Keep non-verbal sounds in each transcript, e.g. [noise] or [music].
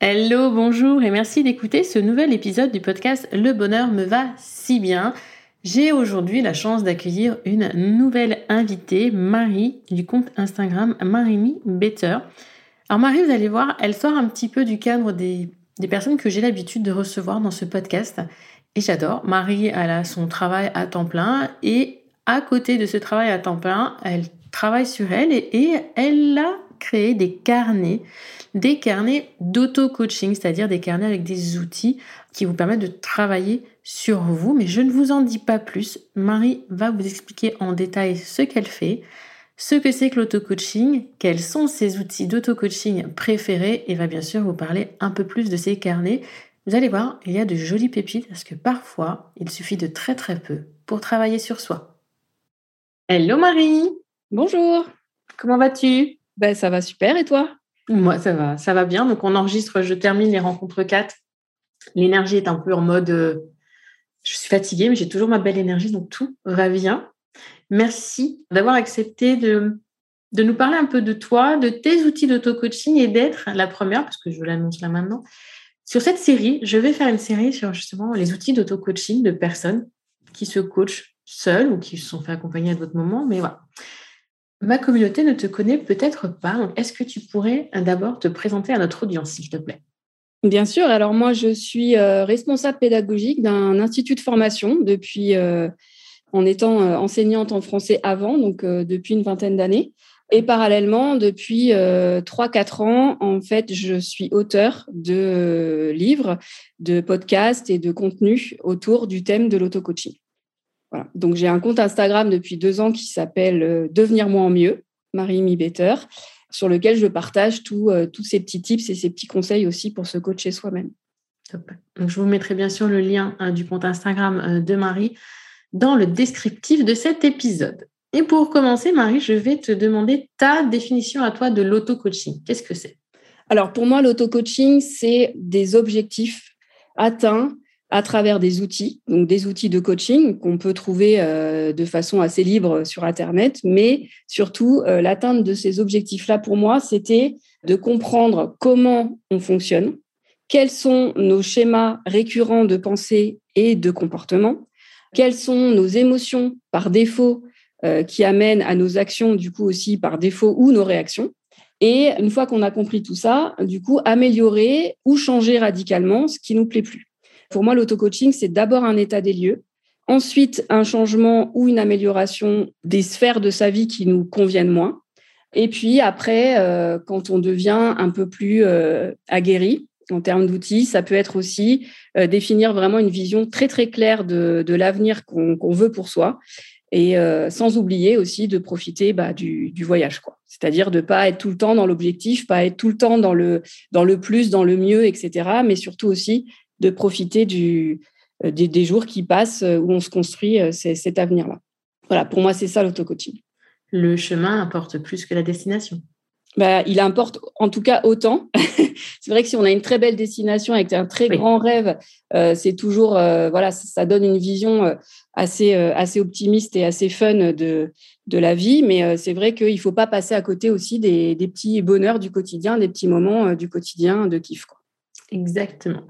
Hello, bonjour et merci d'écouter ce nouvel épisode du podcast Le bonheur me va si bien. J'ai aujourd'hui la chance d'accueillir une nouvelle invitée, Marie, du compte Instagram Marimi Better. Alors Marie, vous allez voir, elle sort un petit peu du cadre des, personnes que j'ai l'habitude de recevoir dans ce podcast. Et j'adore. Marie, elle a son travail à temps plein et à côté de ce travail à temps plein, elle travaille sur elle et elle a créé des carnets des carnets d'auto-coaching, c'est-à-dire des carnets avec des outils qui vous permettent de travailler sur vous. Mais je ne vous en dis pas plus. Marie va vous expliquer en détail ce qu'elle fait, ce que c'est que l'auto-coaching, quels sont ses outils d'auto-coaching préférés et va bien sûr vous parler un peu plus de ces carnets. Vous allez voir, il y a de jolies pépites parce que parfois, il suffit de très très peu pour travailler sur soi. Hello Marie Bonjour Comment vas-tu? Ben ça va super et toi? Moi, ça va, ça va bien. Donc, on enregistre, je termine les rencontres 4. L'énergie est un peu en mode, euh, je suis fatiguée, mais j'ai toujours ma belle énergie, donc tout va bien. Merci d'avoir accepté de, de nous parler un peu de toi, de tes outils d'auto-coaching et d'être la première, parce que je l'annonce là maintenant. Sur cette série, je vais faire une série sur justement les outils d'auto-coaching de personnes qui se coachent seules ou qui se sont fait accompagner à d'autres moments. Mais voilà. Ma communauté ne te connaît peut-être pas. Est-ce que tu pourrais euh, d'abord te présenter à notre audience, s'il te plaît? Bien sûr. Alors moi, je suis euh, responsable pédagogique d'un institut de formation depuis, euh, en étant enseignante en français avant, donc depuis une vingtaine d'années. Et parallèlement, depuis 3-4 ans, en fait, je suis auteur de livres, de podcasts et de contenus autour du thème de l'auto-coaching. Donc, j'ai un compte Instagram depuis deux ans qui s'appelle euh, Devenir moi en mieux, Marie Mi Better, sur lequel je partage euh, tous ces petits tips et ces petits conseils aussi pour se coacher soi-même. Donc, je vous mettrai bien sûr le lien hein, du compte Instagram euh, de Marie dans le descriptif de cet épisode. Et pour commencer, Marie, je vais te demander ta définition à toi de l'auto-coaching. Qu'est-ce que c'est? Alors, pour moi, l'auto-coaching, c'est des objectifs atteints à travers des outils, donc des outils de coaching qu'on peut trouver euh, de façon assez libre sur Internet, mais surtout euh, l'atteinte de ces objectifs-là, pour moi, c'était de comprendre comment on fonctionne, quels sont nos schémas récurrents de pensée et de comportement, quelles sont nos émotions par défaut euh, qui amènent à nos actions, du coup aussi par défaut, ou nos réactions. Et une fois qu'on a compris tout ça, du coup, améliorer ou changer radicalement ce qui nous plaît plus. Pour moi, l'auto-coaching, c'est d'abord un état des lieux, ensuite un changement ou une amélioration des sphères de sa vie qui nous conviennent moins. Et puis après, euh, quand on devient un peu plus euh, aguerri en termes d'outils, ça peut être aussi euh, définir vraiment une vision très très claire de, l'avenir qu'on veut pour soi. Et sans oublier aussi de profiter bah, du, voyage, quoi. C'est-à-dire de pas être tout le temps dans l'objectif, pas être tout le temps dans le dans le plus, dans le mieux, etc. Mais surtout aussi de profiter du, euh, des, jours qui passent euh, où on se construit euh, cet avenir-là. Voilà, pour moi, c'est ça l'auto-coaching. Le chemin importe plus que la destination. Bah, il importe en tout cas autant. [laughs] c'est vrai que si on a une très belle destination avec un très grand rêve, c'est toujours voilà, ça, donne une vision assez assez optimiste et assez fun de de la vie. Mais c'est vrai qu'il ne faut pas passer à côté aussi des, des, petits bonheurs du quotidien, des petits moments du quotidien de kiff. Quoi. Exactement.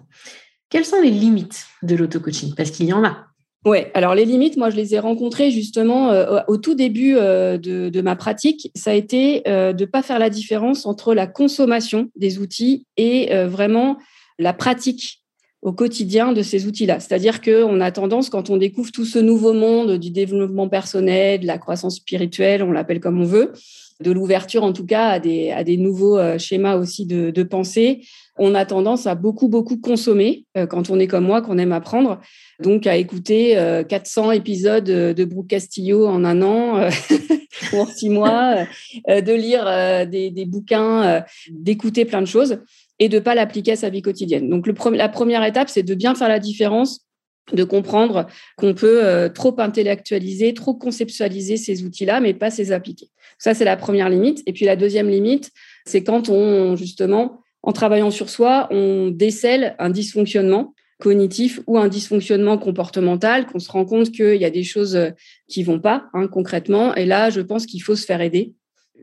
Quelles sont les limites de l'auto-coaching? Parce qu'il y en a. Oui, alors les limites, moi, je les ai rencontrées justement euh, au tout début euh, de, ma pratique. Ça a été euh, de ne pas faire la différence entre la consommation des outils et vraiment la pratique au quotidien de ces outils-là. C'est-à-dire qu'on a tendance, quand on découvre tout ce nouveau monde du développement personnel, de la croissance spirituelle, on l'appelle comme on veut, de l'ouverture en tout cas à des, à des nouveaux schémas aussi de, de pensée, on a tendance à beaucoup, beaucoup consommer euh, quand on est comme moi, qu'on aime apprendre. Donc, à écouter 400 euh, épisodes de Brooke Castillo en un an euh, [laughs] ou en six mois, de lire des, bouquins, d'écouter plein de choses et de pas l'appliquer à sa vie quotidienne. Donc, le, la première étape, c'est de bien faire la différence de comprendre qu'on peut trop intellectualiser, trop conceptualiser ces outils-là, mais pas les appliquer. Ça, c'est la première limite. Et puis la deuxième limite, c'est quand on, justement, en travaillant sur soi, on décèle un dysfonctionnement cognitif ou un dysfonctionnement comportemental, qu'on se rend compte qu'il y a des choses euh, qui vont pas hein, concrètement. Et là, je pense qu'il faut se faire aider,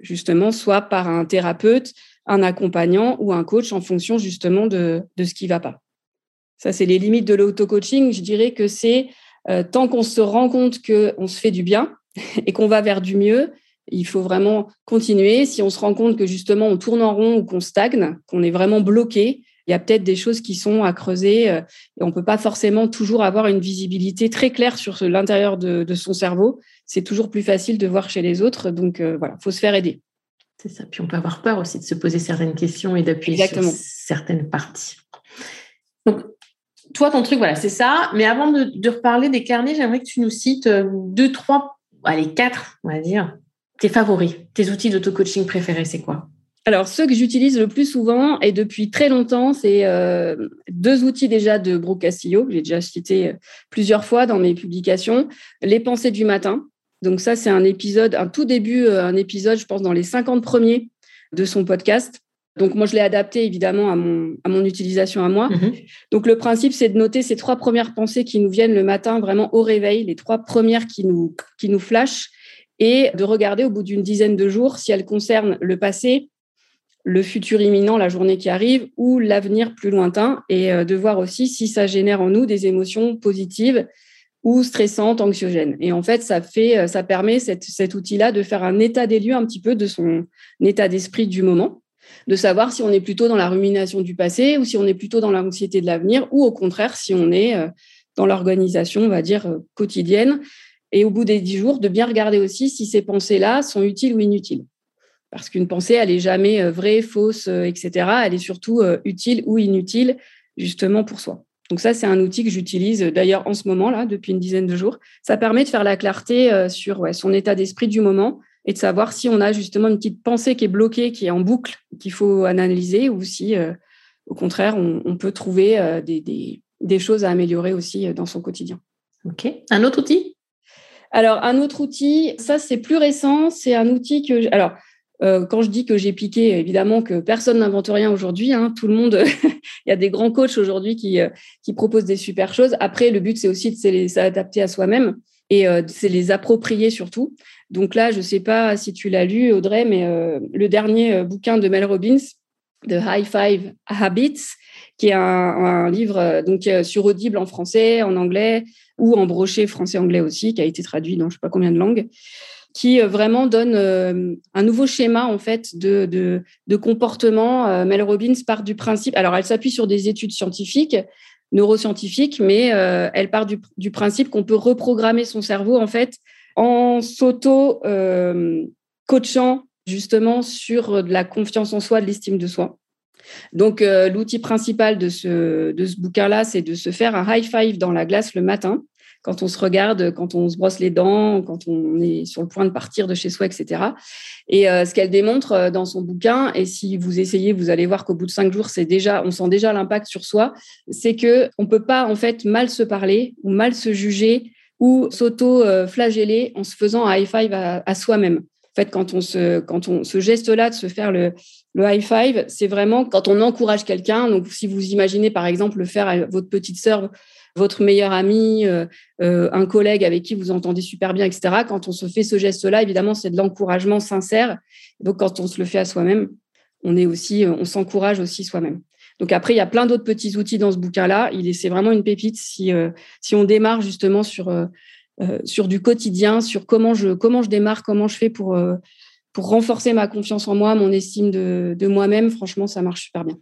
justement, soit par un thérapeute, un accompagnant ou un coach en fonction justement de, de ce qui va pas. Ça, c'est les limites de l'auto-coaching. Je dirais que c'est euh, tant qu'on se rend compte qu'on se fait du bien [laughs] et qu'on va vers du mieux, il faut vraiment continuer. Si on se rend compte que justement on tourne en rond ou qu'on stagne, qu'on est vraiment bloqué, il y a peut-être des choses qui sont à creuser euh, et on ne peut pas forcément toujours avoir une visibilité très claire sur l'intérieur de, son cerveau. C'est toujours plus facile de voir chez les autres. Donc euh, voilà, il faut se faire aider. C'est ça. Puis on peut avoir peur aussi de se poser certaines questions et d'appuyer sur certaines parties. Donc, toi, ton truc, voilà, c'est ça. Mais avant de, reparler des carnets, j'aimerais que tu nous cites euh, deux, trois, allez, quatre, on va dire, tes favoris, tes outils d'auto-coaching préférés, c'est quoi? Alors, ceux que j'utilise le plus souvent et depuis très longtemps, c'est euh, deux outils déjà de Brooke Castillo, que j'ai déjà cité euh, plusieurs fois dans mes publications. Les pensées du matin. Donc ça, c'est un épisode, un tout début, un épisode, je pense, dans les 50 premiers de son podcast. Donc moi, je l'ai adapté évidemment à mon, à mon utilisation à moi. Mhm. Donc le principe, c'est de noter ces trois premières pensées qui nous viennent le matin, vraiment au réveil, les trois premières qui nous, qui nous flashent, et de regarder au bout d'une dizaine de jours si elles concernent le passé, le futur imminent, la journée qui arrive, ou l'avenir plus lointain, et euh, de voir aussi si ça génère en nous des émotions positives ou stressantes, anxiogènes. Et en fait, ça fait, euh, ça permet cet outil-là de faire un état des lieux un petit peu de son état d'esprit du moment, de savoir si on est plutôt dans la rumination du passé ou si on est plutôt dans l'anxiété de l'avenir, ou au contraire si on est euh, dans l'organisation, on va dire quotidienne. Et au bout des dix jours, de bien regarder aussi si ces pensées-là sont utiles ou inutiles parce qu'une pensée, elle est jamais euh, vraie, fausse, euh, etc. Elle est surtout euh, utile ou inutile, justement pour soi. Donc ça, c'est un outil que j'utilise d'ailleurs en ce moment, là, depuis une dizaine de jours. Ça permet de faire la clarté sur son état d'esprit du moment et de savoir si on a justement une petite pensée qui est bloquée, qui est en boucle, qu'il faut analyser, ou si, au contraire, on, peut trouver des, des, choses à améliorer aussi dans son quotidien. OK. Un autre outil? Alors, un autre outil, ça, c'est plus récent. C'est un outil que... Alors, euh, quand je dis que j'ai piqué, évidemment que personne n'invente rien aujourd'hui. Hein, tout le monde, [laughs] il y a des grands coachs aujourd'hui qui, euh, qui proposent des super choses. Après, le but, c'est aussi de les adapter à soi-même et euh, c'est les approprier surtout. Donc là, je ne sais pas si tu l'as lu, Audrey, mais le dernier bouquin de Mel Robbins, The High Five Habits, qui est un, livre donc sur Audible en français, en anglais ou en brochet français-anglais aussi, qui a été traduit dans je ne sais pas combien de langues qui euh, vraiment donne euh, un nouveau schéma en fait de, comportement. Euh, Mel Robbins part du principe, alors elle s'appuie sur des études scientifiques, neuroscientifiques, mais elle part du principe qu'on peut reprogrammer son cerveau en fait en s'auto coachant justement sur de la confiance en soi, de l'estime de soi. Donc, l'outil principal de ce, de ce bouquin-là, c'est de se faire un high five dans la glace le matin quand on se regarde, quand on se brosse les dents, quand on est sur le point de partir de chez soi, etc. Et euh, ce qu'elle démontre euh, dans son bouquin, et si vous essayez, vous allez voir qu'au bout de cinq jours, c'est déjà, on sent déjà l'impact sur soi, c'est que on peut pas en fait mal se parler ou mal se juger ou s'auto-flageller en se faisant un high five à, soi-même. En fait, quand on se, quand on, ce geste-là de se faire le, le high five, c'est vraiment quand on encourage quelqu'un. Donc, si vous imaginez par exemple le faire à votre petite sœur votre meilleur ami, euh, euh, un collègue avec qui vous entendez super bien, etc. Quand on se fait ce geste-là, évidemment, c'est de l'encouragement sincère. Donc, quand on se le fait à soi-même, on est aussi, on s'encourage aussi soi-même. Donc après, il y a plein d'autres petits outils dans ce bouquin-là. Il c'est vraiment une pépite si si on démarre justement sur sur du quotidien, sur comment je comment je démarre, comment je fais pour pour renforcer ma confiance en moi, mon estime de, de moi-même. Franchement, ça marche super bien.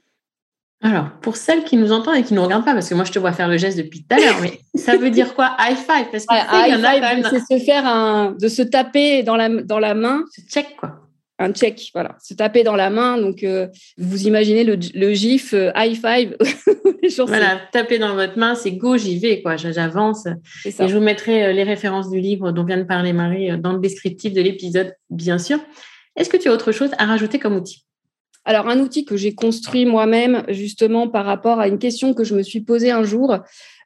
Alors, pour celles qui nous entendent et qui ne nous regardent pas, parce que moi je te vois faire le geste depuis tout à l'heure, mais ça veut dire quoi? High five Parce que y en a C'est se faire un, de se taper dans la, dans la main. Check quoi. Un check, voilà. Se taper dans la main. Donc, euh, vous imaginez le, le gif euh, high five. [laughs] voilà, taper dans votre main, c'est go, j'y vais, quoi. J'avance. Et je vous mettrai euh, les références du livre dont vient de parler Marie dans le descriptif de l'épisode, bien sûr. Est-ce que tu as autre chose à rajouter comme outil? Alors, un outil que j'ai construit moi-même, justement, par rapport à une question que je me suis posée un jour.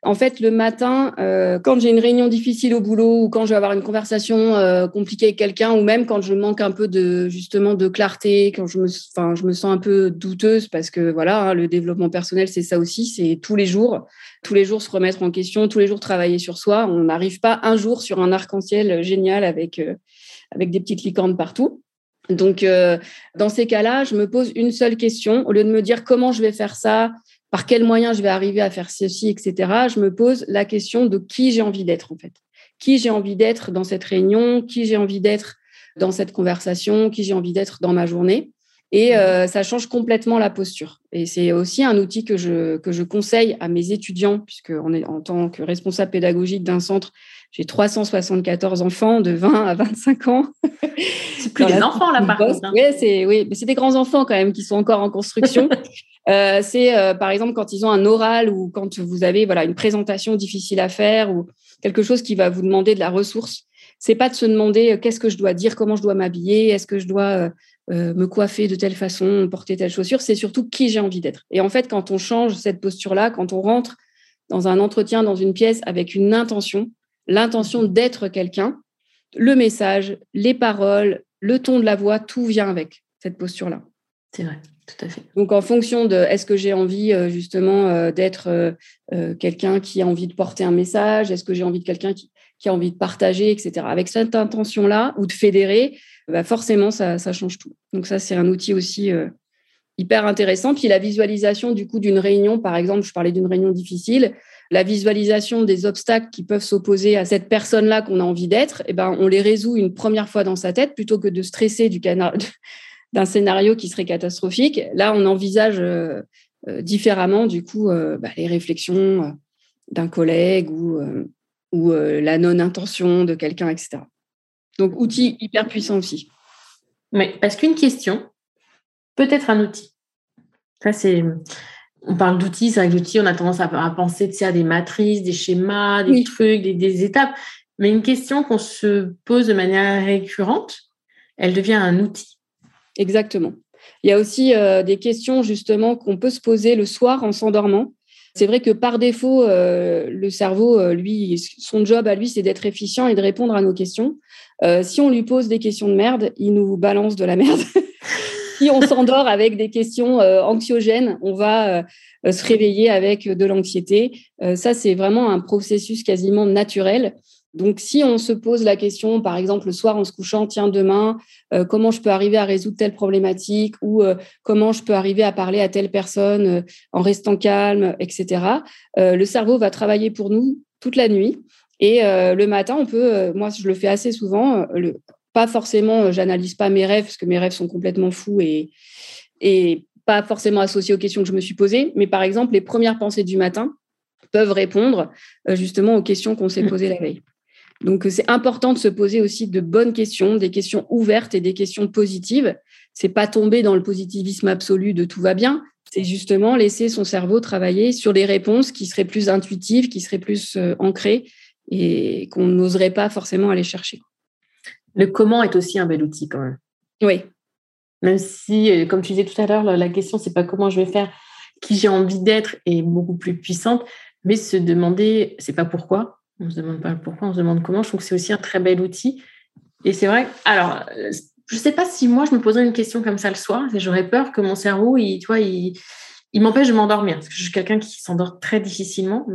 En fait, le matin, euh, quand j'ai une réunion difficile au boulot ou quand je vais avoir une conversation euh, compliquée avec quelqu'un ou même quand je manque un peu de, justement, de clarté, quand je me, sens un peu douteuse parce que, voilà, hein, le développement personnel, c'est ça aussi, c'est tous les jours, tous les jours se remettre en question, tous les jours travailler sur soi. On n'arrive pas un jour sur un arc-en-ciel génial avec, euh, avec des petites licornes partout. Donc, dans ces cas-là, je me pose une seule question. Au lieu de me dire comment je vais faire ça, par quels moyens je vais arriver à faire ceci, etc., je me pose la question de qui j'ai envie d'être, en fait. Qui j'ai envie d'être dans cette réunion, qui j'ai envie d'être dans cette conversation, qui j'ai envie d'être dans ma journée. Et mmh. euh, ça change complètement la posture. Et c'est aussi un outil que je, que je conseille à mes étudiants, puisque on est, en tant que responsable pédagogique d'un centre, j'ai 374 enfants de 20 à 25 ans. C'est plus des enfants là par contre. Hein. c'est oui, mais c'est des grands enfants quand même qui sont encore en construction. [laughs] euh, c'est euh, par exemple quand ils ont un oral ou quand vous avez voilà une présentation difficile à faire ou quelque chose qui va vous demander de la ressource. C'est pas de se demander euh, qu'est-ce que je dois dire, comment je dois m'habiller, est-ce que je dois me coiffer de telle façon, porter telle chaussure, c'est surtout qui j'ai envie d'être. Et en fait, quand on change cette posture-là, quand on rentre dans un entretien, dans une pièce avec une intention, l'intention d'être quelqu'un, le message, les paroles, le ton de la voix, tout vient avec cette posture-là. C'est vrai, tout à fait. Donc en fonction de est-ce que j'ai envie euh, justement euh, d'être quelqu'un qui a envie de porter un message, est-ce que j'ai envie de quelqu'un qui, a envie de partager, etc. Avec cette intention-là ou de fédérer, bah forcément, ça, change tout. Donc ça, c'est un outil aussi euh, hyper intéressant. Puis la visualisation du coup d'une réunion, par exemple, je parlais d'une réunion difficile, la visualisation des obstacles qui peuvent s'opposer à cette personne-là qu'on a envie d'être, eh ben, on les résout une première fois dans sa tête plutôt que de stresser du d'un scénario qui serait catastrophique. Là, on envisage euh, euh, différemment du coup bah, les réflexions d'un collègue ou, ou la non-intention de quelqu'un, etc. Donc, outil hyper puissant aussi. Mais parce qu'une question peut être un outil. Ça, c'est. On parle d'outils, c'est vrai que l'outil, on a tendance à, penser à des matrices, des schémas, des trucs, des, étapes. Mais une question qu'on se pose de manière récurrente, elle devient un outil. Exactement. Il y a aussi euh, des questions justement qu'on peut se poser le soir en s'endormant. C'est vrai que par défaut, euh, le cerveau, euh, lui, son job à lui, c'est d'être efficient et de répondre à nos questions. Si on lui pose des questions de merde, il nous balance de la merde. [laughs] si on s'endort avec des questions anxiogènes, on va se réveiller avec de l'anxiété. ça, c'est vraiment un processus quasiment naturel. Donc, si on se pose la question, par exemple, le soir en se couchant, tiens, demain, comment je peux arriver à résoudre telle problématique ou comment je peux arriver à parler à telle personne en restant calme, etc., le cerveau va travailler pour nous toute la nuit et euh, le matin, on peut, euh, moi je le fais assez souvent, euh, pas forcément, j'analyse pas mes rêves parce que mes rêves sont complètement fous et, et pas forcément associés aux questions que je me suis posées, mais par exemple, les premières pensées du matin peuvent répondre justement aux questions qu'on s'est mmh. posées la veille. Donc c'est important de se poser aussi de bonnes questions, des questions ouvertes et des questions positives. C'est pas tomber dans le positivisme absolu de tout va bien, c'est justement laisser son cerveau travailler sur des réponses qui seraient plus intuitives, qui seraient plus ancrées et qu'on n'oserait pas forcément aller chercher. Le comment est aussi un bel outil quand même. Oui. Même si, euh, comme tu disais tout à l'heure, la question, c'est pas comment je vais faire, qui j'ai envie d'être est beaucoup plus puissante, mais se demander, c'est pas pourquoi, on ne se demande pas pourquoi, on se demande comment. Je trouve que c'est aussi un très bel outil. Et c'est vrai, alors, je ne sais pas si moi, je me poserais une question comme ça le soir, j'aurais peur que mon cerveau, il, tu vois, il, il m'empêche de m'endormir parce que je suis quelqu'un qui s'endort très difficilement.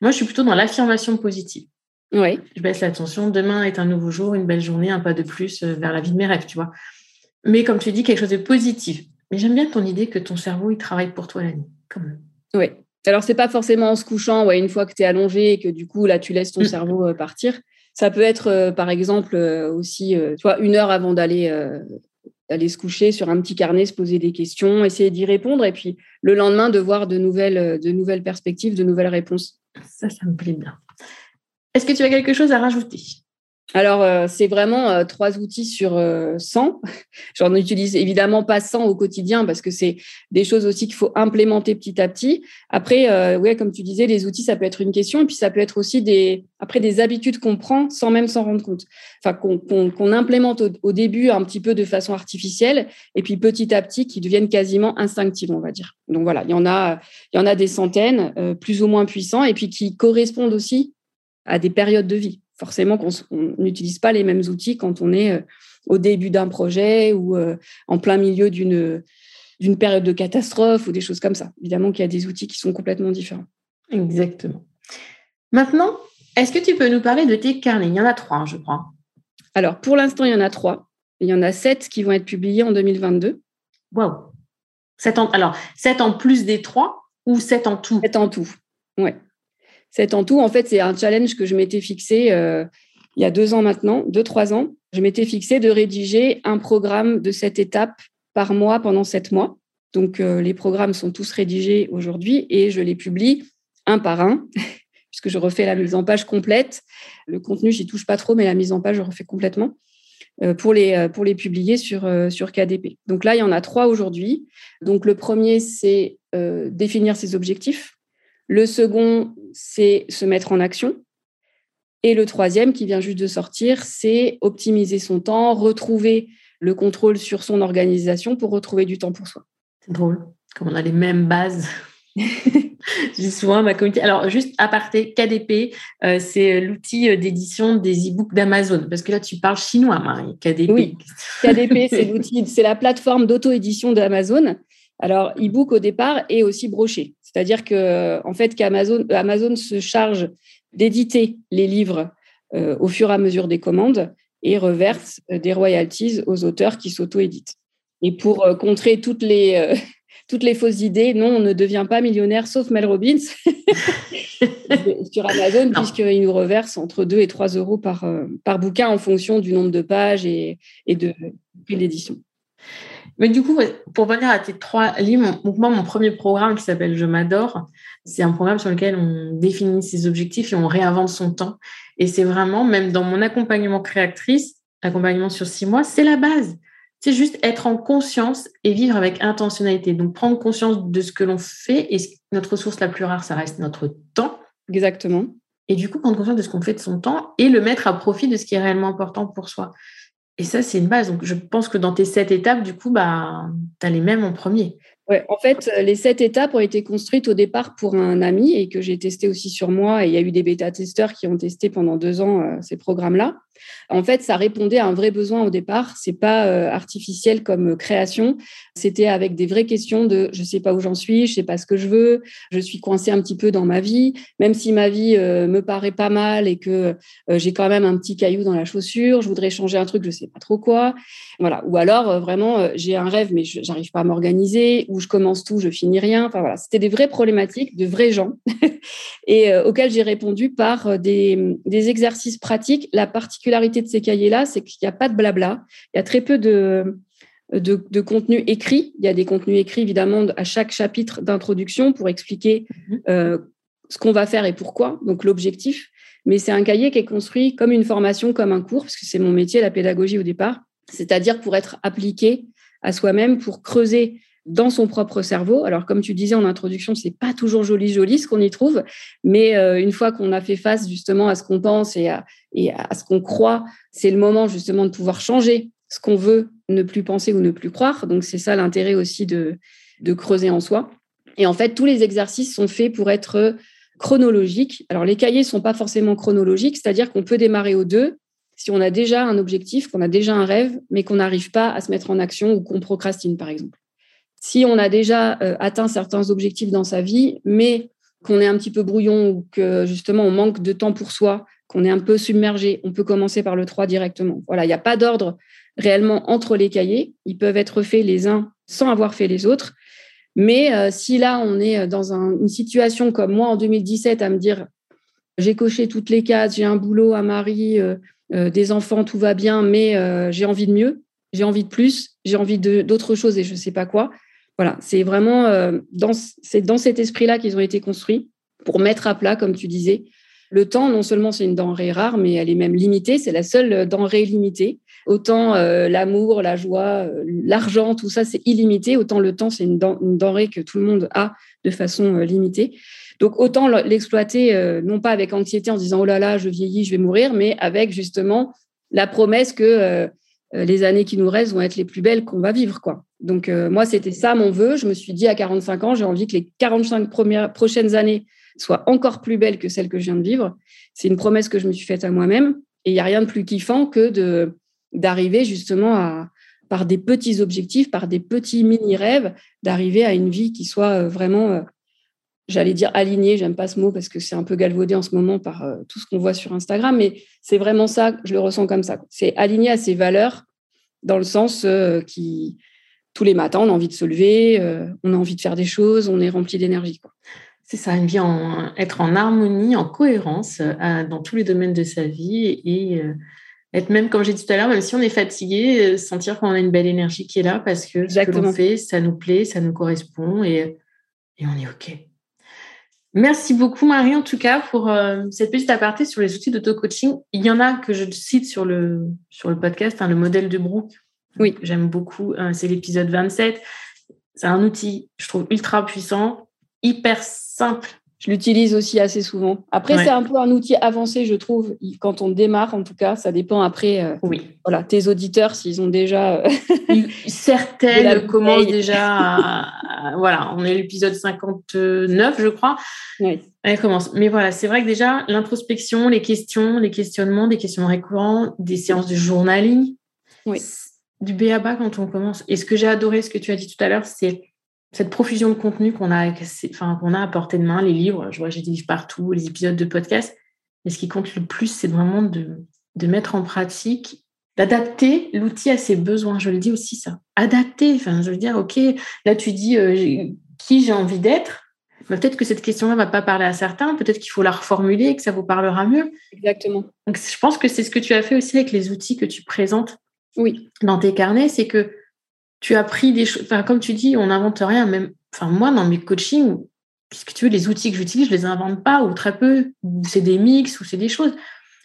moi, je suis plutôt dans l'affirmation positive. Oui. Je baisse l'attention. Demain est un nouveau jour, une belle journée, un pas de plus euh, vers la vie de mes rêves, tu vois. Mais comme tu dis, quelque chose de positif. Mais j'aime bien ton idée que ton cerveau, il travaille pour toi la nuit. Oui. Alors, c'est pas forcément en se couchant, ouais, une fois que tu es allongé et que du coup, là, tu laisses ton mm. cerveau euh, partir. Ça peut être, euh, par exemple, aussi, tu vois, une heure avant d'aller d'aller se coucher sur un petit carnet, se poser des questions, essayer d'y répondre, et puis le lendemain de voir de nouvelles, de nouvelles perspectives, de nouvelles réponses. Ça, ça me plaît bien. Est-ce que tu as quelque chose à rajouter? Alors, euh, c'est vraiment euh, trois outils sur 100. Euh, [laughs] J'en utilise évidemment pas 100 au quotidien parce que c'est des choses aussi qu'il faut implémenter petit à petit. Après, ouais, comme tu disais, les outils, ça peut être une question et puis ça peut être aussi des, après, des habitudes qu'on prend sans même s'en rendre compte. Enfin, qu'on implémente au, début un petit peu de façon artificielle et puis petit à petit qui deviennent quasiment instinctives, on va dire. Donc voilà, il y en a, il y en a des centaines, plus ou moins puissants et puis qui correspondent aussi à des périodes de vie forcément qu'on n'utilise pas les mêmes outils quand on est euh, au début d'un projet ou euh, en plein milieu d'une d'une période de catastrophe ou des choses comme ça. Évidemment qu'il y a des outils qui sont complètement différents. Exactement. Maintenant, est-ce que tu peux nous parler de tes carnets? Il y en a trois, je crois. Alors, pour l'instant, il y en a trois. Il y en a sept qui vont être publiés en 2022. Waouh Alors, sept en plus des trois ou sept en tout? Sept en tout, ouais. Sept en tout, en fait, c'est un challenge que je m'étais fixé euh, il y a deux ans maintenant, deux, trois ans. Je m'étais fixé de rédiger un programme de sept étapes par mois pendant sept mois. Donc, euh, les programmes sont tous rédigés aujourd'hui et je les publie un par un, [laughs] puisque je refais la mise en page complète. Le contenu, j'y touche pas trop, mais la mise en page, je refais complètement euh, pour les, pour les publier sur, sur KDP. Donc là, il y en a trois aujourd'hui. Donc, le premier, c'est définir ses objectifs. Le second, c'est se mettre en action. Et le troisième, qui vient juste de sortir, c'est optimiser son temps, retrouver le contrôle sur son organisation pour retrouver du temps pour soi. C'est drôle, comme on a les mêmes bases. [laughs] je dis souvent ma communauté. Alors, juste à parté, KDP, euh, c'est l'outil d'édition des e-books d'Amazon. Parce que là, tu parles chinois, Marie. KDP. Oui. KDP, c'est [laughs] l'outil, c'est la plateforme d'auto-édition d'Amazon. Alors, e-book au départ est aussi broché. C'est-à-dire que, en fait, qu'Amazon Amazon se charge d'éditer les livres euh, au fur et à mesure des commandes et reverse des royalties aux auteurs qui s'auto-éditent. Et pour euh, contrer toutes les, euh, [laughs] toutes les fausses idées, non, on ne devient pas millionnaire sauf Mel Robbins [laughs] sur Amazon, puisqu'il nous reverse entre 2 et 3 euros par, euh, par bouquin en fonction du nombre de pages et, et de l'édition. Mais du coup, pour venir à tes trois livres, moi, mon premier programme qui s'appelle Je m'adore, c'est un programme sur lequel on définit ses objectifs et on réinvente son temps. Et c'est vraiment, même dans mon accompagnement créatrice, accompagnement sur six mois, c'est la base. C'est juste être en conscience et vivre avec intentionnalité. Donc, prendre conscience de ce que l'on fait. Et notre ressource la plus rare, ça reste notre temps. Exactement. Et du coup, prendre conscience de ce qu'on fait de son temps et le mettre à profit de ce qui est réellement important pour soi. Et ça, c'est une base. Donc, je pense que dans tes sept étapes, du coup, bah, tu as les mêmes en premier. Ouais, en fait, les sept étapes ont été construites au départ pour un ami et que j'ai testé aussi sur moi. Et il y a eu des bêta-testeurs qui ont testé pendant deux ans euh, ces programmes-là. En fait, ça répondait à un vrai besoin au départ. C'est pas euh, artificiel comme création. C'était avec des vraies questions de je sais pas où j'en suis, je sais pas ce que je veux, je suis coincée un petit peu dans ma vie, même si ma vie euh, me paraît pas mal et que euh, j'ai quand même un petit caillou dans la chaussure, je voudrais changer un truc, je sais pas trop quoi. Voilà. Ou alors vraiment j'ai un rêve mais j'arrive pas à m'organiser, ou je commence tout, je finis rien. Enfin voilà, c'était des vraies problématiques de vrais gens [laughs] et auxquelles j'ai répondu par des, des exercices pratiques. La particularité de ces cahiers-là, c'est qu'il n'y a pas de blabla. Il y a très peu de, de, contenu écrit. Il y a des contenus écrits, évidemment, à chaque chapitre d'introduction pour expliquer mhm. euh, ce qu'on va faire et pourquoi, donc l'objectif. Mais c'est un cahier qui est construit comme une formation, comme un cours, parce que c'est mon métier, la pédagogie au départ, c'est-à-dire pour être appliqué à soi-même, pour creuser dans son propre cerveau. Alors, comme tu disais en introduction, c'est pas toujours joli, joli ce qu'on y trouve, mais euh, une fois qu'on a fait face justement à ce qu'on pense et à, et à ce qu'on croit, c'est le moment justement de pouvoir changer ce qu'on veut ne plus penser ou ne plus croire. Donc, c'est ça l'intérêt aussi de, de creuser en soi. Et en fait, tous les exercices sont faits pour être chronologiques. Alors, les cahiers sont pas forcément chronologiques, c'est-à-dire qu'on peut démarrer aux deux si on a déjà un objectif, qu'on a déjà un rêve, mais qu'on n'arrive pas à se mettre en action ou qu'on procrastine, par exemple si on a déjà euh, atteint certains objectifs dans sa vie, mais qu'on est un petit peu brouillon ou que justement on manque de temps pour soi, qu'on est un peu submergé, on peut commencer par le 3 directement. Voilà, il n'y a pas d'ordre réellement entre les cahiers. Ils peuvent être faits les uns sans avoir fait les autres. Mais euh, si là, on est dans une situation comme moi en 2017 à me dire, j'ai coché toutes les cases, j'ai un boulot, un mari, euh, des enfants, tout va bien, mais j'ai envie de mieux, j'ai envie de plus, j'ai envie d'autre chose et je ne sais pas quoi. Voilà, c'est vraiment euh, dans, cet esprit-là qu'ils ont été construits pour mettre à plat, comme tu disais. Le temps, non seulement c'est une denrée rare, mais elle est même limitée. C'est la seule denrée limitée. Autant euh, l'amour, la joie, euh, l'argent, tout ça, c'est illimité. Autant le temps, c'est une, denrée que tout le monde a de façon limitée. Donc autant l'exploiter, non pas avec anxiété en disant oh là là, je vieillis, je vais mourir, mais avec justement la promesse que les années qui nous restent vont être les plus belles qu'on va vivre, quoi. Donc, euh, moi, c'était ça mon vœu. Je me suis dit à 45 ans, j'ai envie que les 45 premières, prochaines années soient encore plus belles que celles que je viens de vivre. C'est une promesse que je me suis faite à moi-même. Et il n'y a rien de plus kiffant que d'arriver justement à, par des petits objectifs, par des petits mini-rêves, d'arriver à une vie qui soit euh, vraiment, euh, j'allais dire alignée, j'aime pas ce mot parce que c'est un peu galvaudé en ce moment par tout ce qu'on voit sur Instagram, mais c'est vraiment ça, je le ressens comme ça. C'est aligné à ses valeurs, dans le sens qui tous les matins, on a envie de se lever, on a envie de faire des choses, on est rempli d'énergie. C'est ça, une vie en, être en harmonie, en cohérence dans tous les domaines de sa vie et être même, comme j'ai dit tout à l'heure, même si on est fatigué, sentir qu'on a une belle énergie qui est là parce que ce que l'on fait, ça nous plaît, ça nous correspond et, et on est OK. Merci beaucoup, Marie, en tout cas, pour euh, cette petite aparté sur les outils d'auto-coaching. Il y en a que je cite sur le, sur le podcast, hein, le modèle de Brooke. Oui. J'aime beaucoup. Hein, c'est l'épisode 27. C'est un outil, je trouve, ultra puissant, hyper simple je l'utilise aussi assez souvent. Après, c'est un peu un outil avancé, je trouve, quand on démarre, en tout cas. Ça dépend après. Euh, oui. Voilà, tes auditeurs, s'ils ont déjà. Euh, Certaines [laughs] commencent déjà à, Voilà, on est à l'épisode 59, je crois. Oui. Elle commence. Mais voilà, c'est vrai que déjà, l'introspection, les questions, les questionnements, des questions récurrentes, des séances de journaling. Oui. Du B à bas quand on commence. Et ce que j'ai adoré, ce que tu as dit tout à l'heure, c'est cette profusion de contenu qu'on a, enfin, qu'on a à portée de main, les livres, je vois, j'ai des livres partout, les épisodes de podcast. Mais ce qui compte le plus, c'est vraiment de, de mettre en pratique, d'adapter l'outil à ses besoins. Je le dis aussi, ça. Adapter. Enfin, je veux dire, OK, là, tu dis euh, qui j'ai envie d'être. Peut-être que cette question-là ne va pas parler à certains. Peut-être qu'il faut la reformuler et que ça vous parlera mieux. Exactement. Donc, je pense que c'est ce que tu as fait aussi avec les outils que tu présentes oui. dans tes carnets. C'est que tu as pris des choses. Enfin, comme tu dis, on n'invente rien. Même, enfin, moi, dans mes coachings, puisque tu veux, les outils que j'utilise, je les invente pas ou très peu. Ou c'est des mix ou c'est des choses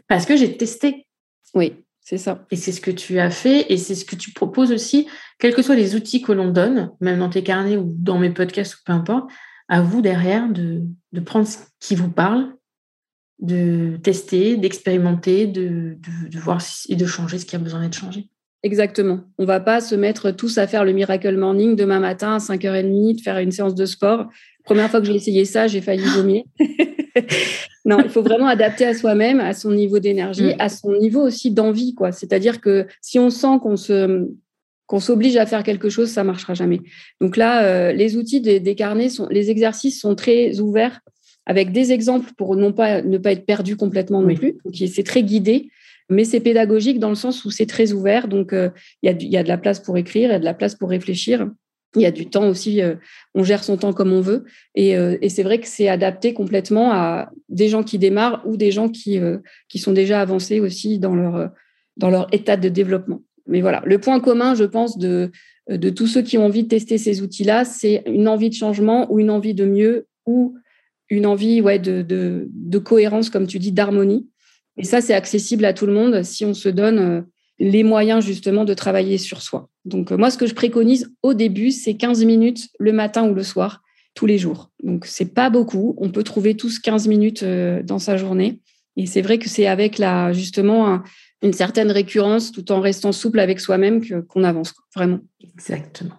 parce que j'ai testé. Oui, c'est ça. Et c'est ce que tu as fait et c'est ce que tu proposes aussi, quels que soient les outils que l'on donne, même dans tes carnets ou dans mes podcasts ou peu importe, à vous derrière de, de prendre ce qui vous parle, de tester, d'expérimenter, de, de, de voir et de changer ce qui a besoin d'être changé. Exactement. On va pas se mettre tous à faire le Miracle Morning demain matin à 5h30, de faire une séance de sport. Première fois que j'ai essayé ça, j'ai failli vomir. [laughs] non, il faut vraiment adapter à soi-même, à son niveau d'énergie, mm. à son niveau aussi d'envie. quoi. C'est-à-dire que si on sent qu'on se qu'on s'oblige à faire quelque chose, ça marchera jamais. Donc là, euh, les outils des, carnets, sont, les exercices sont très ouverts, avec des exemples pour non pas ne pas être perdu complètement non plus. c'est très guidé mais c'est pédagogique dans le sens où c'est très ouvert. Donc, euh, il y, a de la place pour écrire, il y a de la place pour réfléchir. Il y a du temps aussi, euh, on gère son temps comme on veut. Euh, et, c'est vrai que c'est adapté complètement à des gens qui démarrent ou des gens qui, sont déjà avancés aussi dans leur, état de développement. Mais voilà, le point commun, je pense, de, tous ceux qui ont envie de tester ces outils-là, c'est une envie de changement ou une envie de mieux ou une envie de cohérence, comme tu dis, d'harmonie. Et ça, c'est accessible à tout le monde si on se donne euh, les moyens justement de travailler sur soi. Donc euh, moi, ce que je préconise au début, c'est 15 minutes le matin ou le soir, tous les jours. Donc c'est pas beaucoup. On peut trouver tous 15 minutes euh, dans sa journée. Et c'est vrai que c'est avec la justement une certaine récurrence, tout en restant souple avec soi-même, qu'on avance vraiment. Exactement.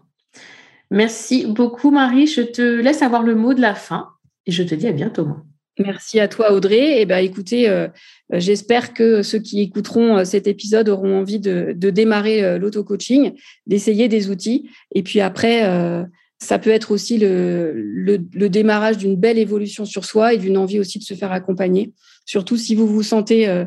Merci beaucoup, Marie. Je te laisse avoir le mot de la fin et je te dis à bientôt. Merci à toi, Audrey. Eh ben, écoutez, euh, j'espère que ceux qui écouteront euh, cet épisode auront envie de, démarrer euh, l'auto-coaching, d'essayer des outils. Et puis après, ça peut être aussi le, le, démarrage d'une belle évolution sur soi et d'une envie aussi de se faire accompagner. Surtout si vous vous sentez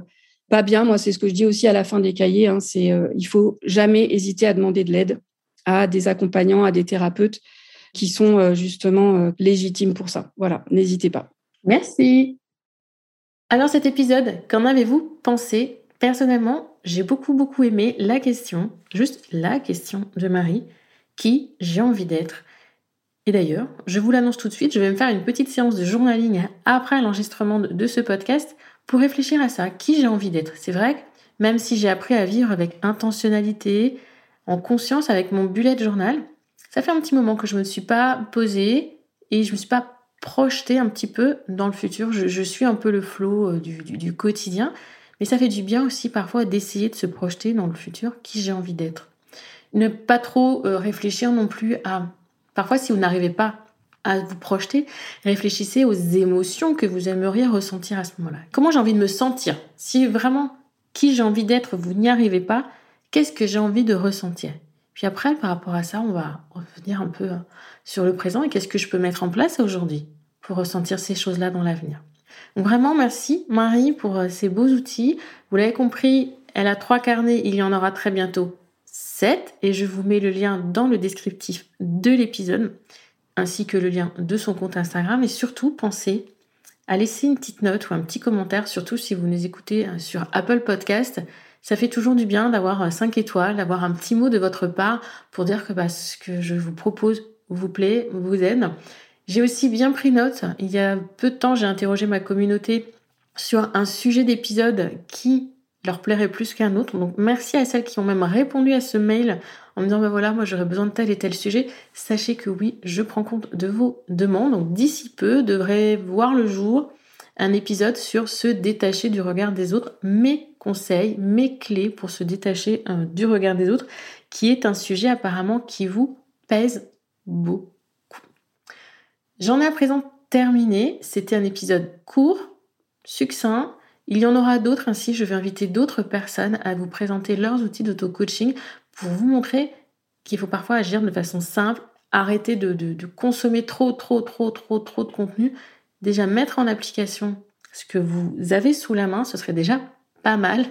pas bien. Moi, c'est ce que je dis aussi à la fin des cahiers. Hein, c'est il faut jamais hésiter à demander de l'aide à des accompagnants, à des thérapeutes qui sont justement légitimes pour ça. Voilà, n'hésitez pas. Merci. Alors cet épisode, qu'en avez-vous pensé? Personnellement, j'ai beaucoup beaucoup aimé la question, juste la question de Marie, qui j'ai envie d'être. Et d'ailleurs, je vous l'annonce tout de suite, je vais me faire une petite séance de journaling après l'enregistrement de ce podcast pour réfléchir à ça, qui j'ai envie d'être? C'est vrai même si j'ai appris à vivre avec intentionnalité, en conscience avec mon bullet journal, ça fait un petit moment que je ne me suis pas posée et je ne me suis pas projeter un petit peu dans le futur. Je, suis un peu le flot euh, du, quotidien, mais ça fait du bien aussi parfois d'essayer de se projeter dans le futur, qui j'ai envie d'être. Ne pas trop euh, réfléchir non plus à... Parfois, si vous n'arrivez pas à vous projeter, réfléchissez aux émotions que vous aimeriez ressentir à ce moment-là. Comment j'ai envie de me sentir? Si vraiment qui j'ai envie d'être, vous n'y arrivez pas, qu'est-ce que j'ai envie de ressentir? Puis après, par rapport à ça, on va revenir un peu hein, sur le présent et qu'est-ce que je peux mettre en place aujourd'hui pour ressentir ces choses-là dans l'avenir. vraiment, merci Marie pour euh, ces beaux outils. Vous l'avez compris, elle a trois carnets, il y en aura très bientôt 7 et je vous mets le lien dans le descriptif de l'épisode ainsi que le lien de son compte Instagram et surtout pensez à laisser une petite note ou un petit commentaire, surtout si vous nous écoutez euh, sur Apple Podcast. Ça fait toujours du bien d'avoir 5 euh, étoiles, d'avoir un petit mot de votre part pour dire que bah, ce que je vous propose vous plaît, vous aide. J'ai aussi bien pris note. Il y a peu de temps, j'ai interrogé ma communauté sur un sujet d'épisode qui leur plairait plus qu'un autre. Donc merci à celles qui ont même répondu à ce mail en me disant bah voilà, moi j'aurais besoin de tel et tel sujet. Sachez que oui, je prends compte de vos demandes. Donc d'ici peu devrait voir le jour un épisode sur se détacher du regard des autres, mes conseils, mes clés pour se détacher euh, du regard des autres, qui est un sujet apparemment qui vous pèse beaucoup. J'en ai à présent terminé. C'était un épisode court, succinct, il y en aura d'autres ainsi, je vais inviter d'autres personnes à vous présenter leurs outils d'auto-coaching pour vous montrer qu'il faut parfois agir de façon simple, arrêter de, consommer trop, trop, trop, trop, trop de contenu. Déjà mettre en application ce que vous avez sous la main, ce serait déjà pas mal.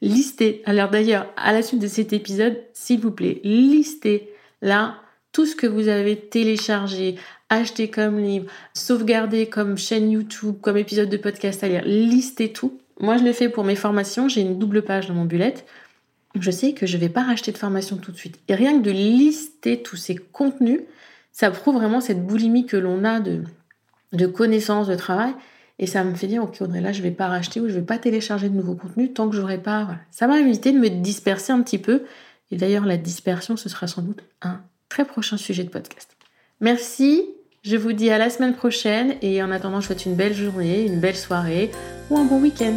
Listez, alors d'ailleurs, à la suite de cet épisode, s'il vous plaît, listez là tout ce que vous avez téléchargé, acheté comme livre, sauvegardé comme chaîne YouTube, comme épisode de podcast à lire, listez tout. Moi, je le fais pour mes formations, j'ai une double page dans mon bullet. Je sais que je ne vais pas racheter de formation tout de suite. Et rien que de lister tous ces contenus, ça prouve vraiment cette boulimie que l'on a de, de connaissances, de travail. Et ça me fait dire, ok Audrey, là, je ne vais pas racheter ou je ne vais pas télécharger de nouveaux contenus tant que j'aurai pas... Ça m'a évité de me disperser un petit peu. Et d'ailleurs, la dispersion, ce sera sans doute un très prochain sujet de podcast. Merci, je vous dis à la semaine prochaine et en attendant, je souhaite une belle journée, une belle soirée ou un bon week-end.